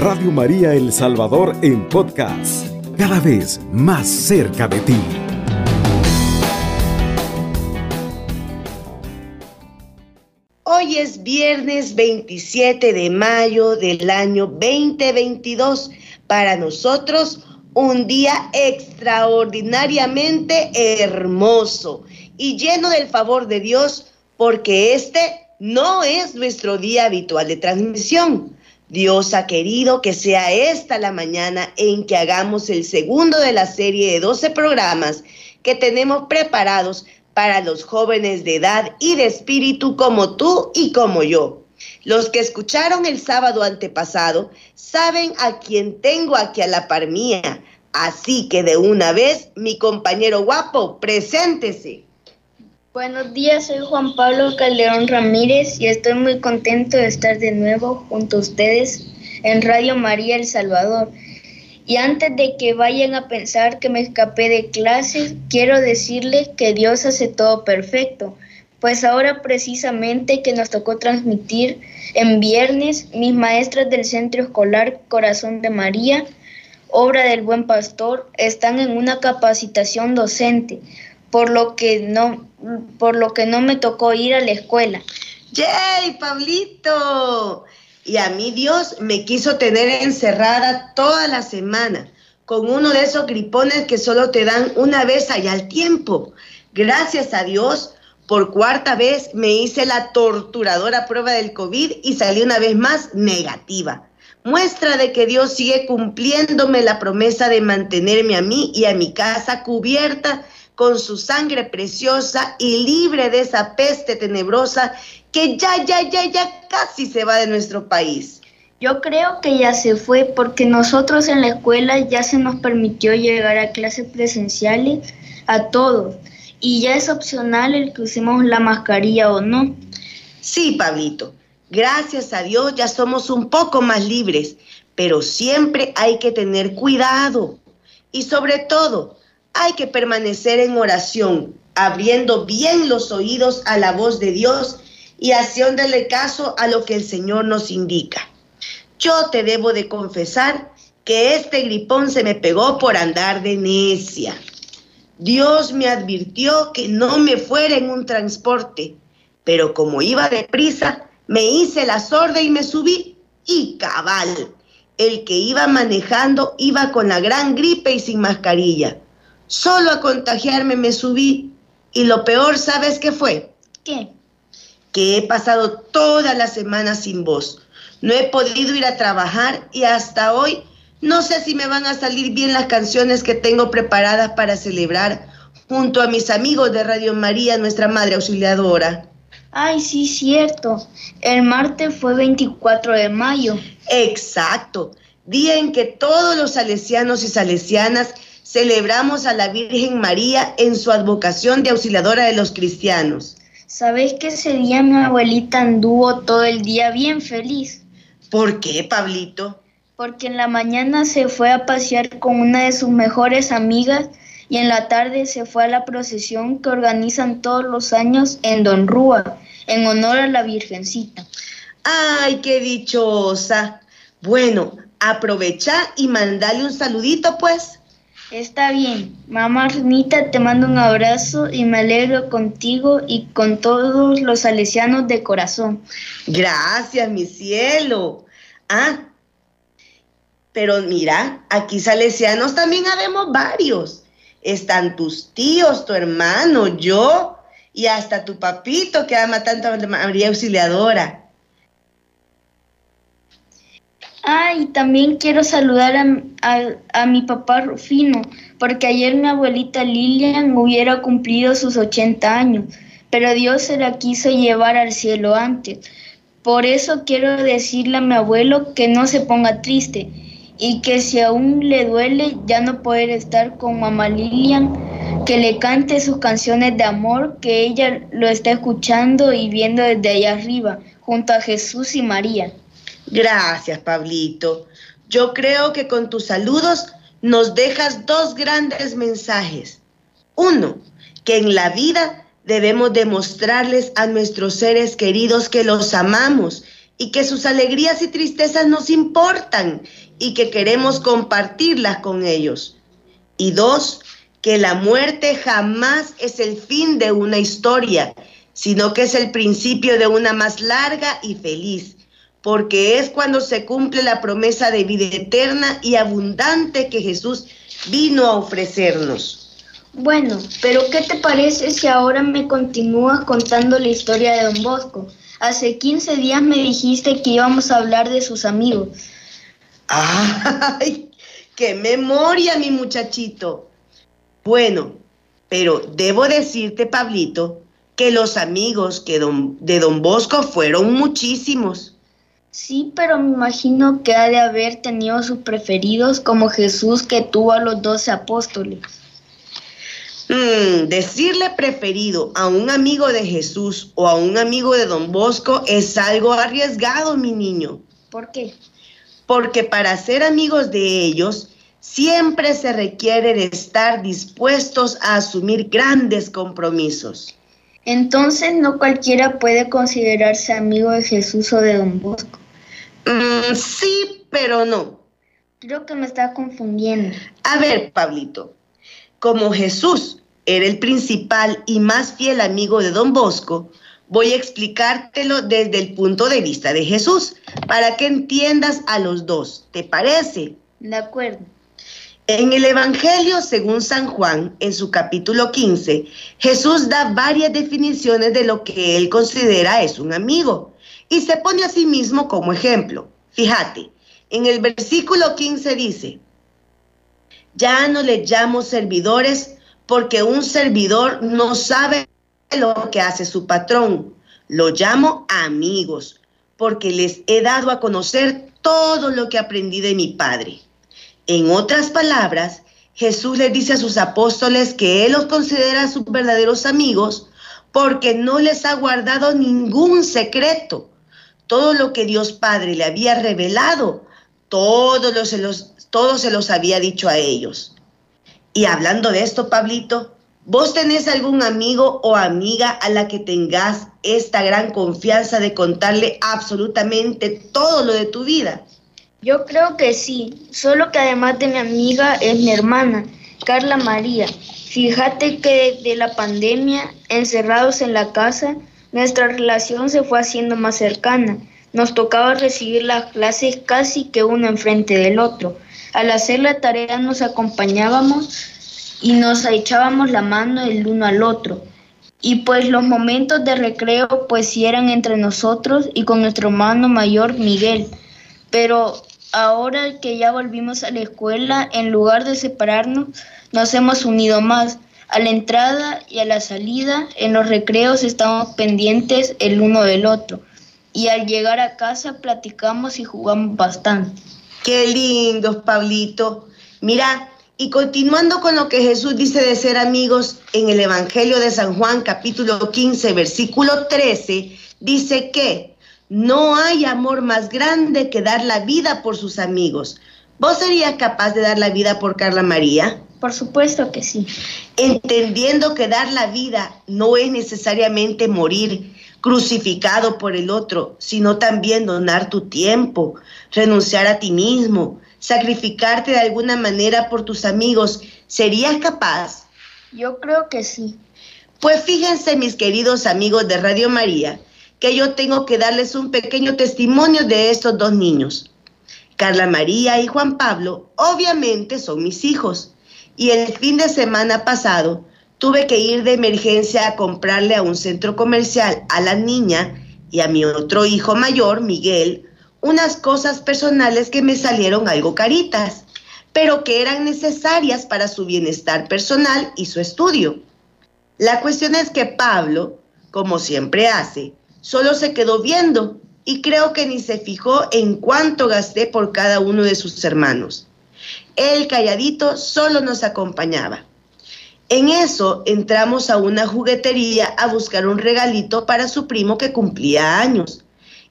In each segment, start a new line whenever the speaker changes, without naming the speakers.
Radio María El Salvador en podcast, cada vez más cerca de ti.
Hoy es viernes 27 de mayo del año 2022. Para nosotros, un día extraordinariamente hermoso y lleno del favor de Dios, porque este no es nuestro día habitual de transmisión. Dios ha querido que sea esta la mañana en que hagamos el segundo de la serie de 12 programas que tenemos preparados para los jóvenes de edad y de espíritu como tú y como yo. Los que escucharon el sábado antepasado saben a quién tengo aquí a la par mía. Así que de una vez, mi compañero guapo, preséntese.
Buenos días, soy Juan Pablo Calderón Ramírez y estoy muy contento de estar de nuevo junto a ustedes en Radio María El Salvador. Y antes de que vayan a pensar que me escapé de clases, quiero decirles que Dios hace todo perfecto. Pues ahora precisamente que nos tocó transmitir en viernes, mis maestras del Centro Escolar Corazón de María, obra del Buen Pastor, están en una capacitación docente por lo que no, por lo que no me tocó ir a la escuela.
¡Yay, Pablito! Y a mí Dios me quiso tener encerrada toda la semana con uno de esos gripones que solo te dan una vez allá al tiempo. Gracias a Dios, por cuarta vez me hice la torturadora prueba del COVID y salí una vez más negativa. Muestra de que Dios sigue cumpliéndome la promesa de mantenerme a mí y a mi casa cubierta con su sangre preciosa y libre de esa peste tenebrosa que ya, ya, ya, ya casi se va de nuestro país.
Yo creo que ya se fue porque nosotros en la escuela ya se nos permitió llegar a clases presenciales a todos y ya es opcional el que usemos la mascarilla o no.
Sí, Pablito, gracias a Dios ya somos un poco más libres, pero siempre hay que tener cuidado y sobre todo hay que permanecer en oración, abriendo bien los oídos a la voz de Dios y haciéndole caso a lo que el Señor nos indica. Yo te debo de confesar que este gripón se me pegó por andar de necia. Dios me advirtió que no me fuera en un transporte, pero como iba deprisa, me hice la sorda y me subí y cabal. El que iba manejando iba con la gran gripe y sin mascarilla. Solo a contagiarme me subí y lo peor, ¿sabes qué fue?
¿Qué?
Que he pasado toda la semana sin voz. No he podido ir a trabajar y hasta hoy no sé si me van a salir bien las canciones que tengo preparadas para celebrar junto a mis amigos de Radio María, nuestra Madre Auxiliadora.
Ay, sí, cierto. El martes fue 24 de mayo.
Exacto. Día en que todos los salesianos y salesianas celebramos a la Virgen María en su advocación de auxiliadora de los cristianos.
¿Sabes que ese día mi abuelita anduvo todo el día bien feliz?
¿Por qué, Pablito?
Porque en la mañana se fue a pasear con una de sus mejores amigas y en la tarde se fue a la procesión que organizan todos los años en Don Rúa, en honor a la Virgencita.
¡Ay, qué dichosa! Bueno, aprovecha y mandale un saludito, pues.
Está bien. Mamá Rita, te mando un abrazo y me alegro contigo y con todos los salesianos de corazón.
Gracias, mi cielo. Ah, pero mira, aquí salesianos también habemos varios. Están tus tíos, tu hermano, yo y hasta tu papito que ama tanto a María Auxiliadora.
Ah, y también quiero saludar a, mi papá Rufino, porque ayer mi abuelita Lilian hubiera cumplido sus 80 años, pero Dios se la quiso llevar al cielo antes. Por eso quiero decirle a mi abuelo que no se ponga triste y que si aún le duele ya no poder estar con mamá Lilian, que le cante sus canciones de amor, que ella lo está escuchando y viendo desde allá arriba, junto a Jesús y María.
Gracias, Pablito. Yo creo que con tus saludos nos dejas dos grandes mensajes. Uno, que en la vida debemos demostrarles a nuestros seres queridos que los amamos y que sus alegrías y tristezas nos importan y que queremos compartirlas con ellos. Y dos, que la muerte jamás es el fin de una historia, sino que es el principio de una más larga y feliz, porque es cuando se cumple la promesa de vida eterna y abundante que Jesús vino a ofrecernos.
Bueno, pero ¿qué te parece si ahora me continúas contando la historia de Don Bosco? Hace 15 días me dijiste que íbamos a hablar de sus amigos.
¡Ay! ¡Qué memoria, mi muchachito! Bueno, pero debo decirte, Pablito, que los amigos que de Don Bosco fueron muchísimos.
Sí, pero me imagino que ha de haber tenido sus preferidos como Jesús que tuvo a los doce apóstoles.
Mm, decirle preferido a un amigo de Jesús o a un amigo de Don Bosco es algo arriesgado, mi niño.
¿Por qué?
Porque para ser amigos de ellos siempre se requiere de estar dispuestos a asumir grandes compromisos.
Entonces no cualquiera puede considerarse amigo de Jesús o de Don Bosco.
Mm, sí, pero no.
Creo que me está confundiendo.
A ver, Pablito, como Jesús era el principal y más fiel amigo de don Bosco, voy a explicártelo desde el punto de vista de Jesús, para que entiendas a los dos. ¿Te parece?
De acuerdo.
En el Evangelio según San Juan, en su capítulo 15, Jesús da varias definiciones de lo que él considera es un amigo y se pone a sí mismo como ejemplo. Fíjate, en el versículo 15 dice, ya no le llamo servidores porque un servidor no sabe lo que hace su patrón. Lo llamo amigos, porque les he dado a conocer todo lo que aprendí de mi Padre. En otras palabras, Jesús les dice a sus apóstoles que Él los considera sus verdaderos amigos porque no les ha guardado ningún secreto. Todo lo que Dios Padre le había revelado, todo, se los, todo se los había dicho a ellos. Y hablando de esto, Pablito, ¿vos tenés algún amigo o amiga a la que tengas esta gran confianza de contarle absolutamente todo lo de tu vida?
Yo creo que sí, solo que además de mi amiga es mi hermana, Carla María. Fíjate que desde la pandemia, encerrados en la casa, nuestra relación se fue haciendo más cercana. Nos tocaba recibir las clases casi que uno enfrente del otro. Al hacer la tarea nos acompañábamos y nos echábamos la mano el uno al otro. Y pues los momentos de recreo pues eran entre nosotros y con nuestro hermano mayor Miguel. Pero ahora que ya volvimos a la escuela, en lugar de separarnos, nos hemos unido más. A la entrada y a la salida, en los recreos estamos pendientes el uno del otro. Y al llegar a casa platicamos y jugamos bastante.
Qué lindos, Pablito. Mira, y continuando con lo que Jesús dice de ser amigos en el Evangelio de San Juan capítulo 15, versículo 13, dice que no hay amor más grande que dar la vida por sus amigos. ¿Vos serías capaz de dar la vida por Carla María?
Por supuesto que sí.
Entendiendo que dar la vida no es necesariamente morir, crucificado por el otro, sino también donar tu tiempo, renunciar a ti mismo, sacrificarte de alguna manera por tus amigos. ¿Serías capaz?
Yo creo que sí.
Pues fíjense, mis queridos amigos de Radio María, que yo tengo que darles un pequeño testimonio de estos dos niños. Carla María y Juan Pablo obviamente son mis hijos. Y el fin de semana pasado tuve que ir de emergencia a comprarle a un centro comercial a la niña y a mi otro hijo mayor, Miguel, unas cosas personales que me salieron algo caritas, pero que eran necesarias para su bienestar personal y su estudio. La cuestión es que Pablo, como siempre hace, solo se quedó viendo y creo que ni se fijó en cuánto gasté por cada uno de sus hermanos. Él calladito solo nos acompañaba. En eso entramos a una juguetería a buscar un regalito para su primo que cumplía años.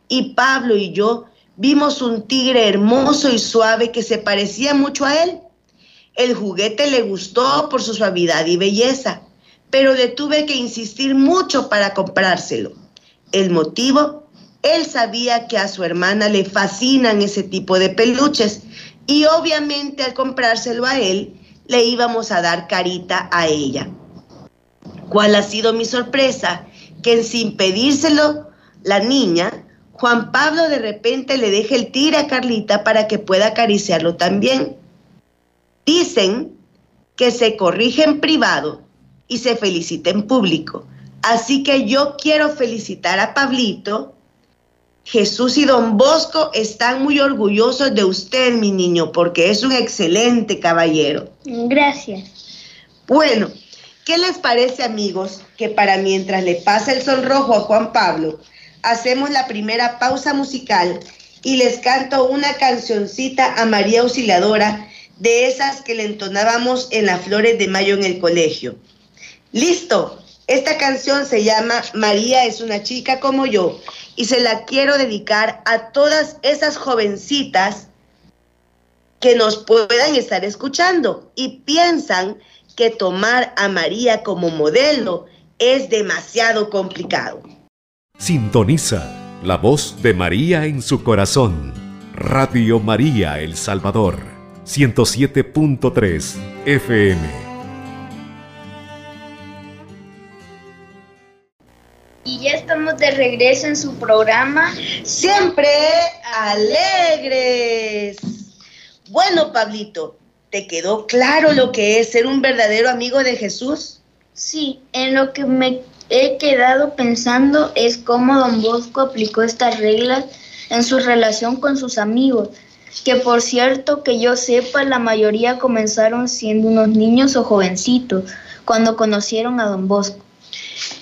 Y Pablo y yo vimos un tigre hermoso y suave que se parecía mucho a él. El juguete le gustó por su suavidad y belleza, pero le tuve que insistir mucho para comprárselo. El motivo Él sabía que a su hermana le fascinan ese tipo de peluches y obviamente al comprárselo a él, le íbamos a dar carita a ella. ¿Cuál ha sido mi sorpresa? Que sin pedírselo, la niña, Juan Pablo de repente le deja el tire a Carlita para que pueda acariciarlo también. Dicen que se corrige en privado y se felicita en público. Así que yo quiero felicitar a Pablito. Jesús y don Bosco están muy orgullosos de usted, mi niño, porque es un excelente caballero.
Gracias.
Bueno, ¿qué les parece, amigos, que para mientras le pasa el sonrojo a Juan Pablo, hacemos la primera pausa musical y les canto una cancioncita a María Auxiliadora de esas que le entonábamos en las flores de mayo en el colegio. Listo, esta canción se llama María es una chica como yo y se la quiero dedicar a todas esas jovencitas que nos puedan estar escuchando y piensan que tomar a María como modelo es demasiado complicado.
Sintoniza la voz de María en su corazón. Radio María El Salvador, 107.3 FM.
Regreso en su programa.
Siempre alegres. Bueno, Pablito, ¿te quedó claro lo que es ser un verdadero amigo de Jesús?
Sí, en lo que me he quedado pensando es cómo don Bosco aplicó estas reglas en su relación con sus amigos, que por cierto que yo sepa la mayoría comenzaron siendo unos niños o jovencitos cuando conocieron a don Bosco.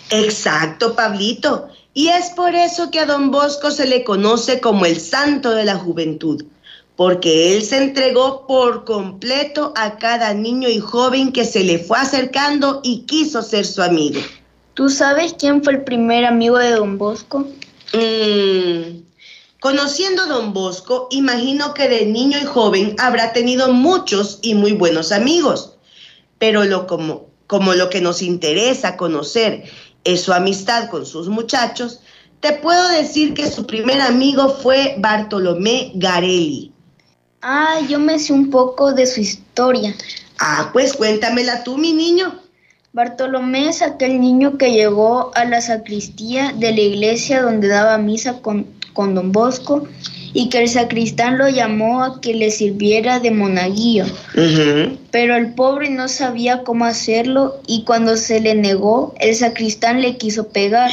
Exacto, Pablito. Y es por eso que a don Bosco se le conoce como el santo de la juventud, porque él se entregó por completo a cada niño y joven que se le fue acercando y quiso ser su amigo.
¿Tú sabes quién fue el primer amigo de don Bosco?
Mm, conociendo a don Bosco, imagino que de niño y joven habrá tenido muchos y muy buenos amigos, pero lo como, como lo que nos interesa conocer es su amistad con sus muchachos, te puedo decir que su primer amigo fue Bartolomé Garelli.
Ah, yo me sé un poco de su historia.
Ah, pues cuéntamela tú, mi niño.
Bartolomé es aquel niño que llegó a la sacristía de la iglesia donde daba misa con, con don Bosco y que el sacristán lo llamó a que le sirviera de monaguillo. Pero el pobre no sabía cómo hacerlo y cuando se le negó, el sacristán le quiso pegar.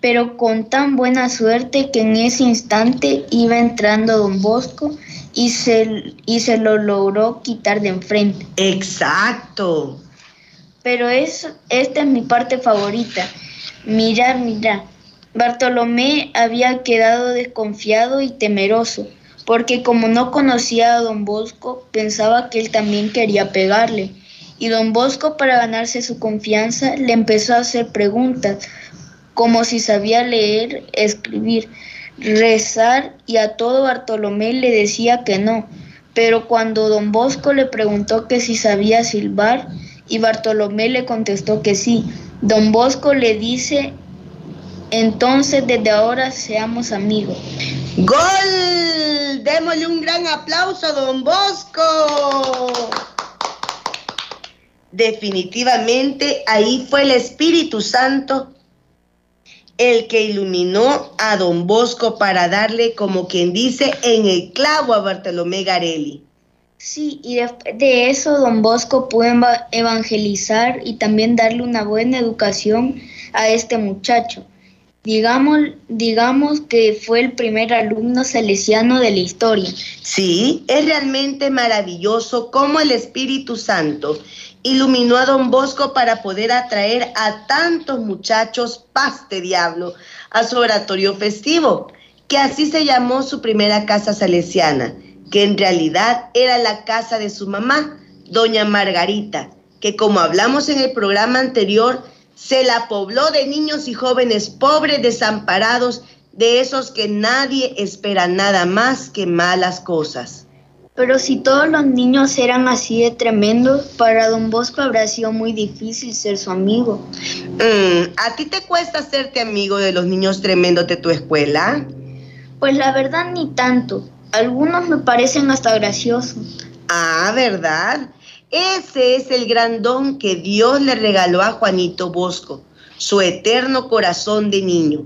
Pero con tan buena suerte que en ese instante iba entrando don Bosco y se, y se lo logró quitar de enfrente.
Exacto.
Pero es, esta es mi parte favorita. Mirar, mirar. Bartolomé había quedado desconfiado y temeroso, porque como no conocía a don Bosco, pensaba que él también quería pegarle. Y don Bosco, para ganarse su confianza, le empezó a hacer preguntas, como si sabía leer, escribir, rezar, y a todo Bartolomé le decía que no. Pero cuando don Bosco le preguntó que si sabía silbar, y Bartolomé le contestó que sí, don Bosco le dice entonces, desde ahora seamos amigos.
¡Gol! Démosle un gran aplauso a Don Bosco. Definitivamente ahí fue el Espíritu Santo el que iluminó a Don Bosco para darle, como quien dice, en el clavo a Bartolomé Garelli.
Sí, y después de eso Don Bosco pudo evangelizar y también darle una buena educación a este muchacho. Digamos, digamos que fue el primer alumno salesiano de la historia.
Sí, es realmente maravilloso cómo el Espíritu Santo iluminó a don Bosco para poder atraer a tantos muchachos, paste diablo, a su oratorio festivo, que así se llamó su primera casa salesiana, que en realidad era la casa de su mamá, doña Margarita, que como hablamos en el programa anterior, se la pobló de niños y jóvenes pobres, desamparados, de esos que nadie espera nada más que malas cosas.
Pero si todos los niños eran así de tremendos, para don Bosco habrá sido muy difícil ser su amigo.
Mm, ¿A ti te cuesta hacerte amigo de los niños tremendos de tu escuela?
Pues la verdad ni tanto. Algunos me parecen hasta graciosos.
Ah, ¿verdad? Ese es el gran don que Dios le regaló a Juanito Bosco, su eterno corazón de niño.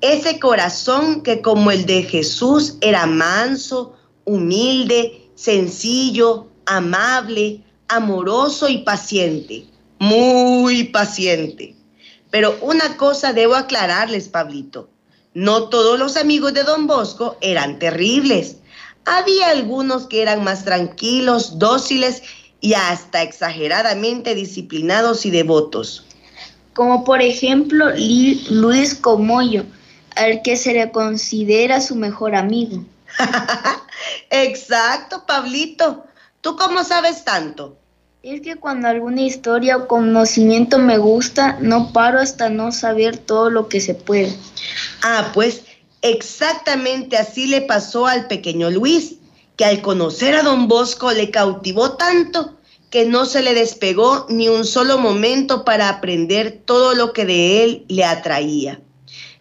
Ese corazón que como el de Jesús era manso, humilde, sencillo, amable, amoroso y paciente. Muy paciente. Pero una cosa debo aclararles, Pablito. No todos los amigos de don Bosco eran terribles. Había algunos que eran más tranquilos, dóciles y hasta exageradamente disciplinados y devotos.
Como por ejemplo Luis Comoyo, al que se le considera su mejor amigo.
Exacto, Pablito. ¿Tú cómo sabes tanto?
Es que cuando alguna historia o conocimiento me gusta, no paro hasta no saber todo lo que se puede.
Ah, pues exactamente así le pasó al pequeño Luis, que al conocer a don Bosco le cautivó tanto que no se le despegó ni un solo momento para aprender todo lo que de él le atraía.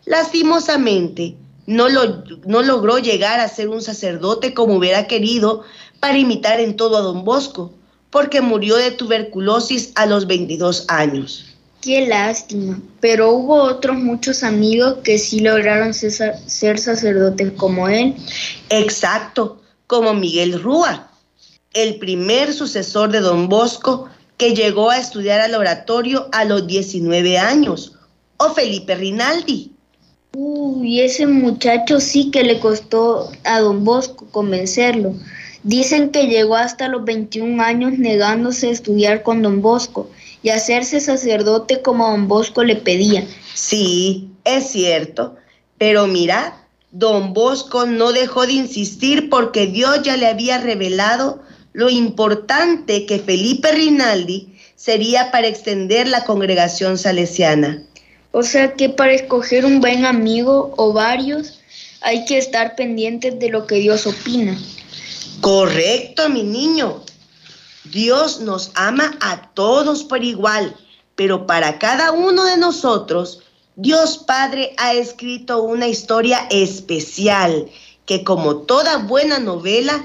Lastimosamente, no, lo, no logró llegar a ser un sacerdote como hubiera querido para imitar en todo a don Bosco porque murió de tuberculosis a los 22 años.
Qué lástima, pero hubo otros muchos amigos que sí lograron ser, sacerdotes como él.
Exacto, como Miguel Rúa, el primer sucesor de don Bosco que llegó a estudiar al oratorio a los 19 años, o Felipe Rinaldi.
Uy, ese muchacho sí que le costó a don Bosco convencerlo. Dicen que llegó hasta los 21 años negándose a estudiar con don Bosco y hacerse sacerdote como don Bosco le pedía.
Sí, es cierto, pero mira, don Bosco no dejó de insistir porque Dios ya le había revelado lo importante que Felipe Rinaldi sería para extender la congregación salesiana.
O sea que para escoger un buen amigo o varios hay que estar pendientes de lo que Dios opina.
Correcto, mi niño. Dios nos ama a todos por igual, pero para cada uno de nosotros, Dios Padre ha escrito una historia especial que como toda buena novela,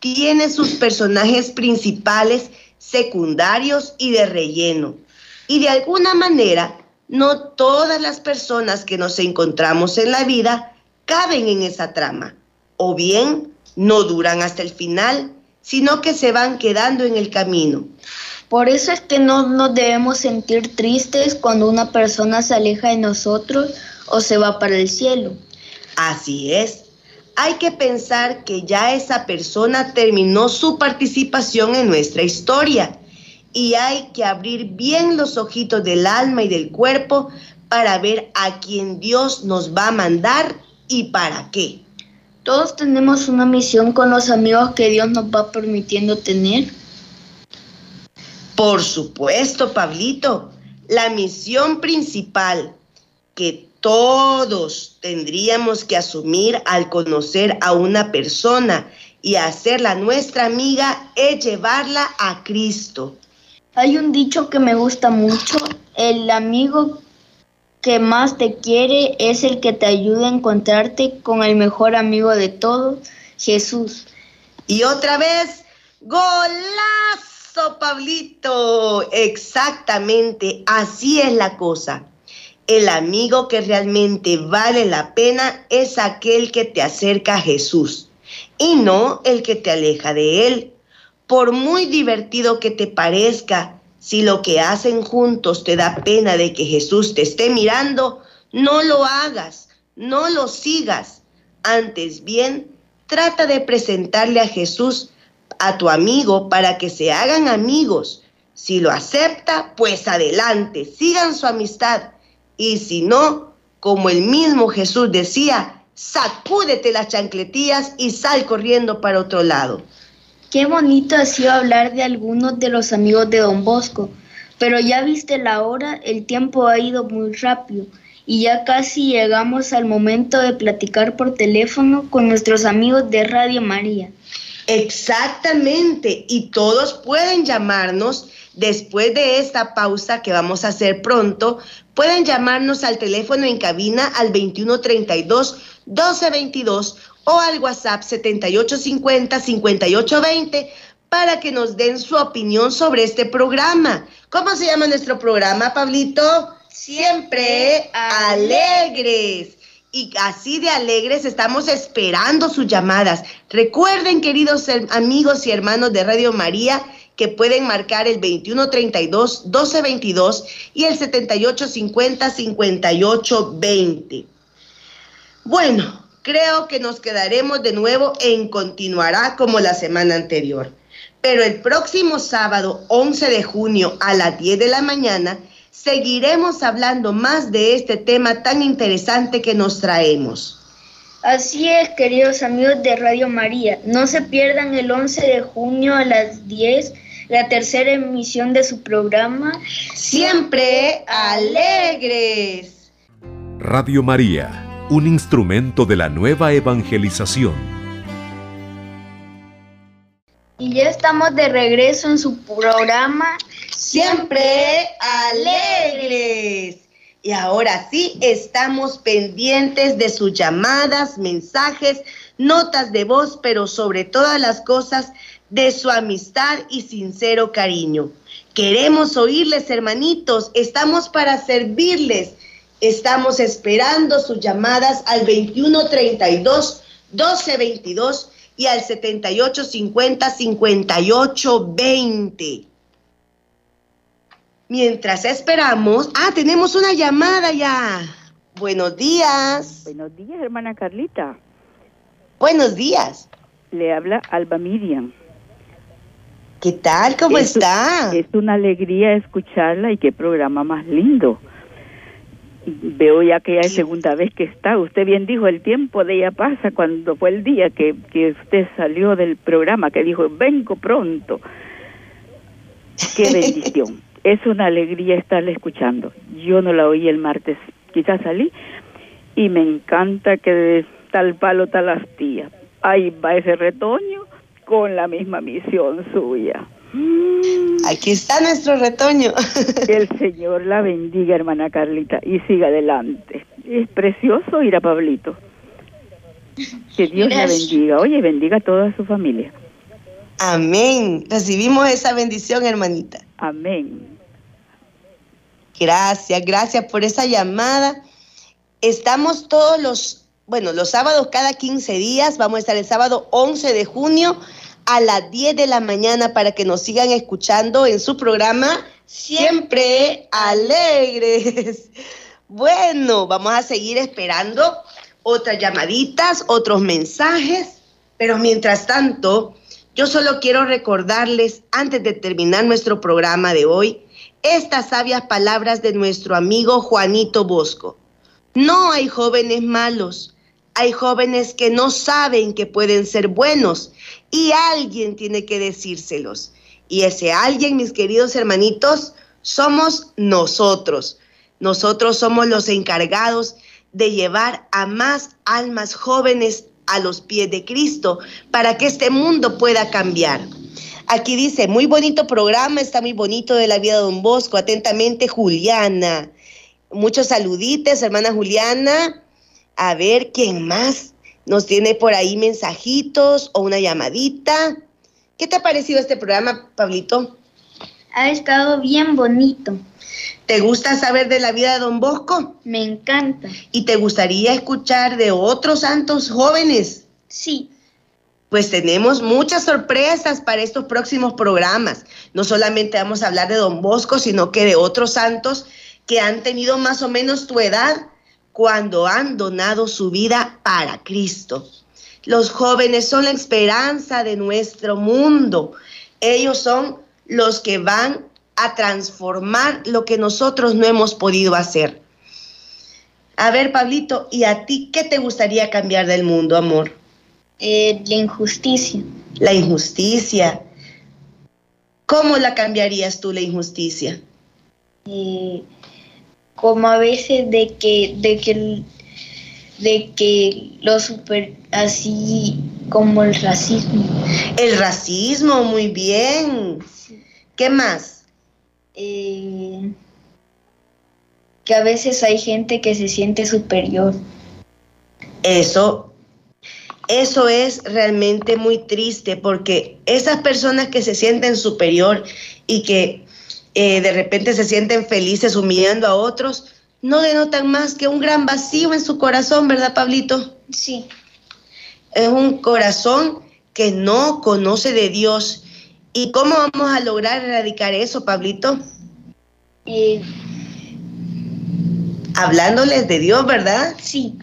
tiene sus personajes principales, secundarios y de relleno. Y de alguna manera, no todas las personas que nos encontramos en la vida caben en esa trama. O bien no duran hasta el final, sino que se van quedando en el camino.
Por eso es que no nos debemos sentir tristes cuando una persona se aleja de nosotros o se va para el cielo.
Así es. Hay que pensar que ya esa persona terminó su participación en nuestra historia y hay que abrir bien los ojitos del alma y del cuerpo para ver a quién Dios nos va a mandar y para qué.
Todos tenemos una misión con los amigos que Dios nos va permitiendo tener.
Por supuesto, Pablito. La misión principal que todos tendríamos que asumir al conocer a una persona y hacerla nuestra amiga es llevarla a Cristo.
Hay un dicho que me gusta mucho, el amigo que más te quiere es el que te ayuda a encontrarte con el mejor amigo de todos, Jesús.
Y otra vez, golazo, Pablito. Exactamente, así es la cosa. El amigo que realmente vale la pena es aquel que te acerca a Jesús y no el que te aleja de él. Por muy divertido que te parezca, si lo que hacen juntos te da pena de que Jesús te esté mirando, no lo hagas, no lo sigas. Antes bien, trata de presentarle a Jesús a tu amigo para que se hagan amigos. Si lo acepta, pues adelante, sigan su amistad. Y si no, como el mismo Jesús decía, sacúdete las chancletillas y sal corriendo para otro lado.
Qué bonito ha sido hablar de algunos de los amigos de Don Bosco, pero ya viste la hora, el tiempo ha ido muy rápido y ya casi llegamos al momento de platicar por teléfono con nuestros amigos de Radio María.
Exactamente, y todos pueden llamarnos después de esta pausa que vamos a hacer pronto. Pueden llamarnos al teléfono en cabina al 2132 1222 o al WhatsApp 7850 5820 para que nos den su opinión sobre este programa. ¿Cómo se llama nuestro programa, Pablito? Siempre alegres. Y así de alegres estamos esperando sus llamadas. Recuerden, queridos amigos y hermanos de Radio María, que pueden marcar el 2132 1222 y el 7850 5820. Bueno, creo que nos quedaremos de nuevo en continuará como la semana anterior. Pero el próximo sábado 11 de junio a las 10 de la mañana seguiremos hablando más de este tema tan interesante que nos traemos.
Así es, queridos amigos de Radio María, no se pierdan el 11 de junio a las 10 la tercera emisión de su programa
Siempre Alegres.
Radio María, un instrumento de la nueva evangelización
y ya estamos de regreso en su programa
Siempre Alegres. Y ahora sí, estamos pendientes de sus llamadas, mensajes, notas de voz, pero sobre todas las cosas, de su amistad y sincero cariño. Queremos oírles, hermanitos, estamos para servirles. Estamos esperando sus llamadas al 2132 1222 y al 7850 5820. Mientras esperamos, ah, tenemos una llamada ya. Buenos días.
Buenos días, hermana Carlita.
Buenos días.
Le habla Alba Miriam.
¿Qué tal? ¿Cómo está?
Es una alegría escucharla y qué programa más lindo veo ya que ya es segunda vez que está. Usted bien dijo, el tiempo de ella pasa cuando fue el día que, que usted salió del programa, que dijo, vengo pronto. Qué bendición. Es una alegría estarle escuchando. Yo no la oí el martes, quizás salí, y me encanta que de tal palo tal astilla. Ahí va ese retoño con la misma misión suya.
Aquí está nuestro retoño.
Que el Señor la bendiga, hermana Carlita, y siga adelante. Es precioso ir a Pablito. Que Dios la bendiga. Oye, bendiga a toda su familia.
Amén. Recibimos esa bendición, hermanita.
Amén.
Gracias, gracias por esa llamada. Estamos todos los, bueno, los sábados cada 15 días. Vamos a estar el sábado 11 de junio a las 10 de la mañana para que nos sigan escuchando en su programa Siempre Alegres. Bueno, vamos a seguir esperando otras llamaditas, otros mensajes, pero mientras tanto, yo solo quiero recordarles, antes de terminar nuestro programa de hoy, estas sabias palabras de nuestro amigo Juanito Bosco. No hay jóvenes malos, hay jóvenes que no saben que pueden ser buenos y alguien tiene que decírselos. Y ese alguien, mis queridos hermanitos, somos nosotros. Nosotros somos los encargados de llevar a más almas jóvenes a los pies de Cristo para que este mundo pueda cambiar. Aquí dice, muy bonito programa, está muy bonito de la vida de Don Bosco. Atentamente, Juliana. Muchos saludites, hermana Juliana. A ver, ¿quién más? nos tiene por ahí mensajitos o una llamadita. ¿Qué te ha parecido este programa, Pablito?
Ha estado bien bonito.
¿Te gusta saber de la vida de Don Bosco?
Me encanta.
¿Y te gustaría escuchar de otros santos jóvenes?
Sí.
Pues tenemos muchas sorpresas para estos próximos programas. No solamente vamos a hablar de Don Bosco, sino que de otros santos que han tenido más o menos tu edad cuando han donado su vida para Cristo. Los jóvenes son la esperanza de nuestro mundo. Ellos son los que van a transformar lo que nosotros no hemos podido hacer. A ver, Pablito, ¿y a ti qué te gustaría cambiar del mundo, amor?
Eh, la injusticia.
La injusticia. ¿Cómo la cambiarías tú, la injusticia?
Eh, como a veces de que de que de que los super así como el racismo.
El racismo, muy bien. ¿Qué más?
Eh, que a veces hay gente que se siente superior.
Eso, eso es realmente muy triste porque esas personas que se sienten superior y que eh, de repente se sienten felices humillando a otros, no denotan más que un gran vacío en su corazón, ¿verdad, Pablito?
Sí.
Es un corazón que no conoce de Dios. ¿Y cómo vamos a lograr erradicar eso, Pablito?
Eh,
Hablándoles de Dios, ¿verdad?
sí.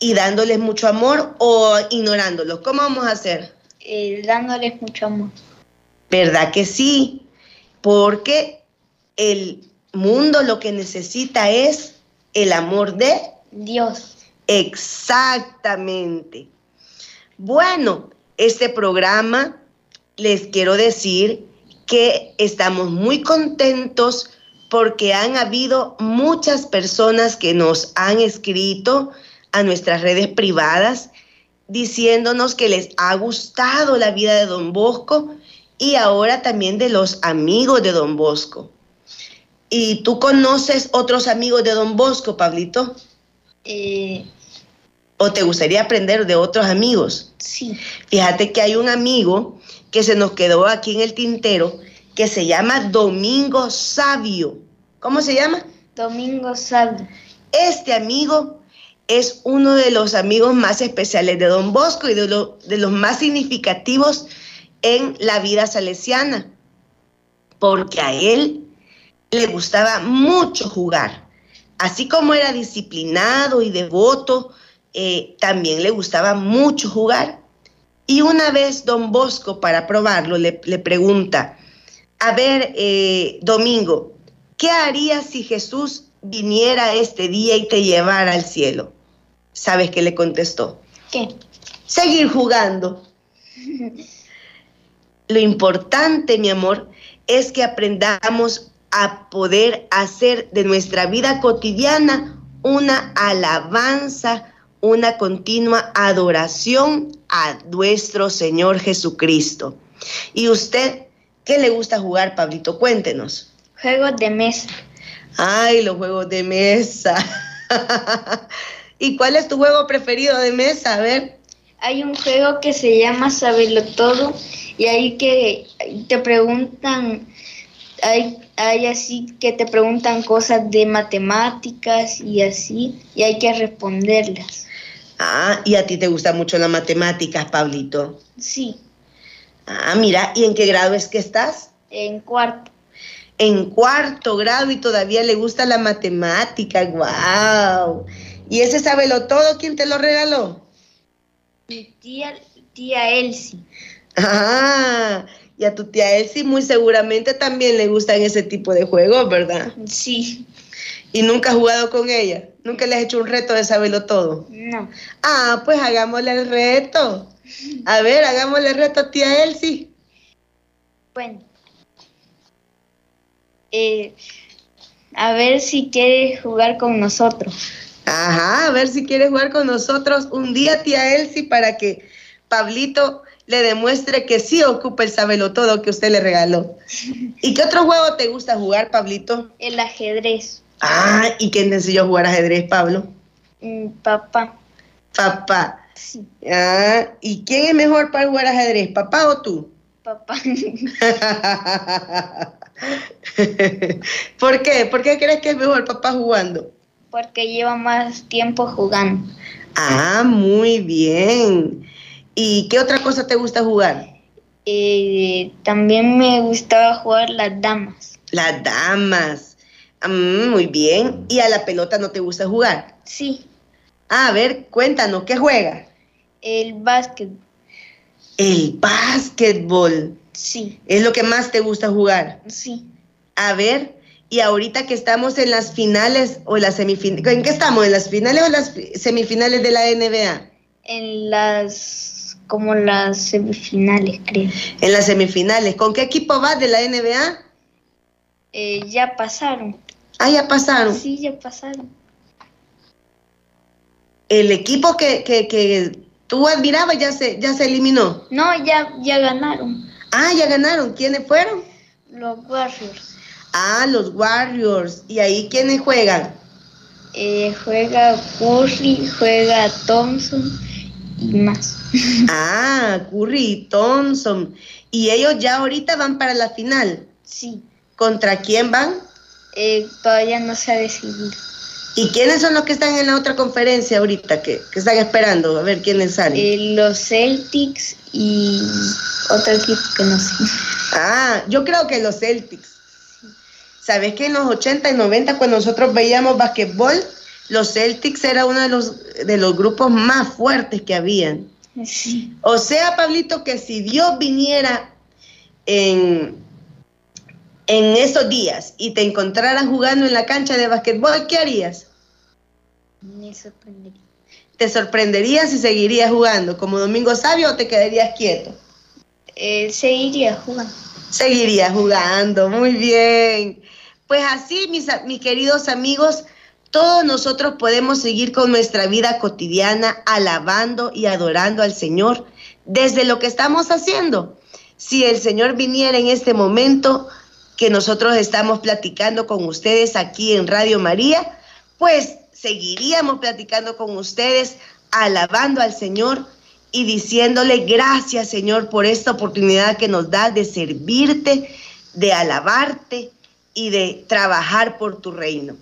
Y dándoles mucho amor o ignorándolos. ¿Cómo vamos a hacer?
Eh, dándoles mucho amor.
¿Verdad que sí? Porque el mundo lo que necesita es el amor de
Dios.
Exactamente. Bueno, este programa les quiero decir que estamos muy contentos porque han habido muchas personas que nos han escrito a nuestras redes privadas diciéndonos que les ha gustado la vida de Don Bosco y ahora también de los amigos de Don Bosco. ¿Y tú conoces otros amigos de Don Bosco, Pablito?
Eh,
¿O te gustaría aprender de otros amigos?
sí.
Fíjate que hay un amigo que se nos quedó aquí en el tintero que se llama Domingo Sabio. ¿Cómo se llama?
Domingo Sabio.
Este amigo es uno de los amigos más especiales de Don Bosco y de, lo- de los más significativos en la vida salesiana, porque a él le gustaba mucho jugar. Así como era disciplinado y devoto, eh, también le gustaba mucho jugar. Y una vez Don Bosco, para probarlo, le, le pregunta, a ver, eh, Domingo, ¿qué harías si Jesús viniera este día y te llevara al cielo? ¿Sabes qué le contestó?
¿Qué?
Seguir jugando. Lo importante, mi amor, es que aprendamos a poder hacer de nuestra vida cotidiana una alabanza, una continua adoración a nuestro Señor Jesucristo. ¿Y usted qué le gusta jugar, Pablito? Cuéntenos.
Juegos de mesa.
Ay, los juegos de mesa. ¿Y cuál es tu juego preferido de mesa? A ver.
Hay un juego que se llama Sabelo Todo y ahí que te preguntan, hay, hay así que te preguntan cosas de matemáticas y así y hay que responderlas.
Ah, y a ti te gusta mucho las matemáticas, Pablito.
Sí,
Ah, mira, ¿y en qué grado es que estás?
en cuarto.
En cuarto grado y todavía le gusta la matemática. ¡Guau! ¿Y ese sábelo todo? ¿Quién te lo regaló?
Mi tía, tía Elsie.
Ah, y a tu tía Elsie muy seguramente también le gustan ese tipo de juegos, ¿verdad?
Sí,
Y nunca has jugado con ella. Nunca le has hecho un reto de saberlo todo.
no.
Ah, pues hagámosle el reto. A ver, hagámosle el reto a tía Elsie.
Bueno. Eh, a ver si quieres jugar con nosotros.
Ajá, a ver si quiere jugar con nosotros un día, tía Elsie, para que Pablito le demuestre que sí ocupa el sabelo todo que usted le regaló. ¿Y qué otro juego te gusta jugar, Pablito?
El ajedrez.
Ah, ¿y quién te enseñó a jugar ajedrez, Pablo?
Mm, papá.
Papá.
Sí,
Ah, ¿y quién es mejor para jugar ajedrez, papá o tú?
papá.
¿Por qué? ¿Por qué crees que es mejor papá jugando?
Porque lleva más tiempo jugando.
Ah, muy bien. ¿Y qué otra cosa te gusta jugar?
Eh, también me gustaba jugar las damas.
Las damas. Mm, muy bien. ¿Y a la pelota no te gusta jugar?
Sí,
a ver, cuéntanos, ¿qué juega?
el básquet.
El básquetbol.
Sí,
Es lo que más te gusta jugar.
sí.
A ver, y ahorita que estamos en las finales o las semifinales, ¿en qué estamos? ¿En las finales o las fi- semifinales de la NBA?
En las, como las semifinales, creo.
En las semifinales. ¿Con qué equipo vas de la NBA?
Eh, ya pasaron.
Ah, ya pasaron.
Sí, ya pasaron.
El equipo que, que, que ¿Tú admirabas? ¿Ya se, ya se eliminó?
No, ya, ya ganaron.
Ah, ya ganaron. ¿Quiénes fueron?
Los Warriors.
Ah, los Warriors. ¿Y ahí quiénes juegan?
Eh, juega Curry, juega Thompson y más.
Ah, Curry y Thompson. ¿Y ellos ya ahorita van para la final?
Sí.
¿Contra quién van?
Eh, todavía no se ha decidido.
¿Y quiénes son los que están en la otra conferencia ahorita que, están esperando a ver quiénes salen?
Eh, los Celtics y otro equipo que no sé.
Ah, yo creo que los Celtics. ¿Sabes que en los 80 y 90 cuando nosotros veíamos basquetbol, los Celtics era uno de los, de los grupos más fuertes que habían?
Sí.
O sea, Pablito, que si Dios viniera en, en esos días y te encontraras jugando en la cancha de basquetbol, ¿qué harías?
Me sorprendería.
¿Te sorprenderías y seguirías jugando como Domingo Sabio o te quedarías quieto?
Eh, seguiría jugando.
Seguiría jugando, muy bien. Pues así, mis, mis queridos amigos, todos nosotros podemos seguir con nuestra vida cotidiana alabando y adorando al Señor desde lo que estamos haciendo. Si el Señor viniera en este momento que nosotros estamos platicando con ustedes aquí en Radio María, pues seguiríamos platicando con ustedes, alabando al Señor y diciéndole gracias Señor por esta oportunidad que nos da de servirte, de alabarte, y de trabajar por tu reino.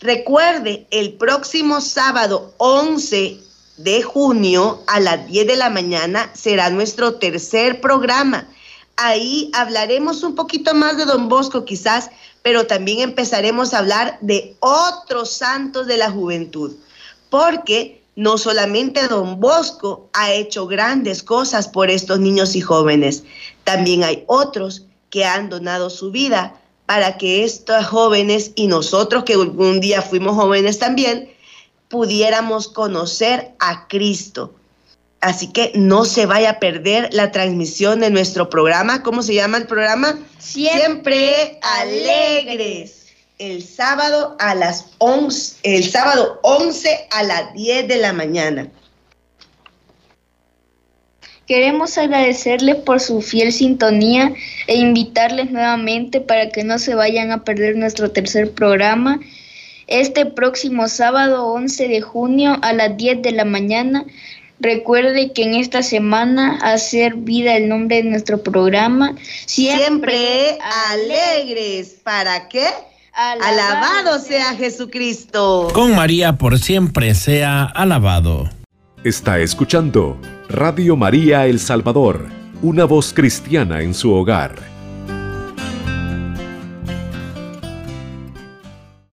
Recuerde, el próximo sábado 11 de junio a las 10 de la mañana será nuestro tercer programa. Ahí hablaremos un poquito más de Don Bosco quizás, pero también empezaremos a hablar de otros santos de la juventud, porque no solamente Don Bosco ha hecho grandes cosas por estos niños y jóvenes, también hay otros que han donado su vida para que estos jóvenes y nosotros que algún día fuimos jóvenes también, pudiéramos conocer a Cristo. Así que no se vaya a perder la transmisión de nuestro programa. ¿Cómo se llama el programa?
Siempre, alegres.
El sábado a las 11, el sábado 11 a las 10 de la mañana.
Queremos agradecerles por su fiel sintonía e invitarles nuevamente para que no se vayan a perder nuestro tercer programa este próximo sábado 11 de junio a las 10 de la mañana. Recuerde que en esta semana hacer vida el nombre de nuestro programa.
Siempre, alegres. ¿Para qué? alabado sea Jesucristo.
Con María por siempre sea alabado. Está escuchando Radio María El Salvador, una voz cristiana en su hogar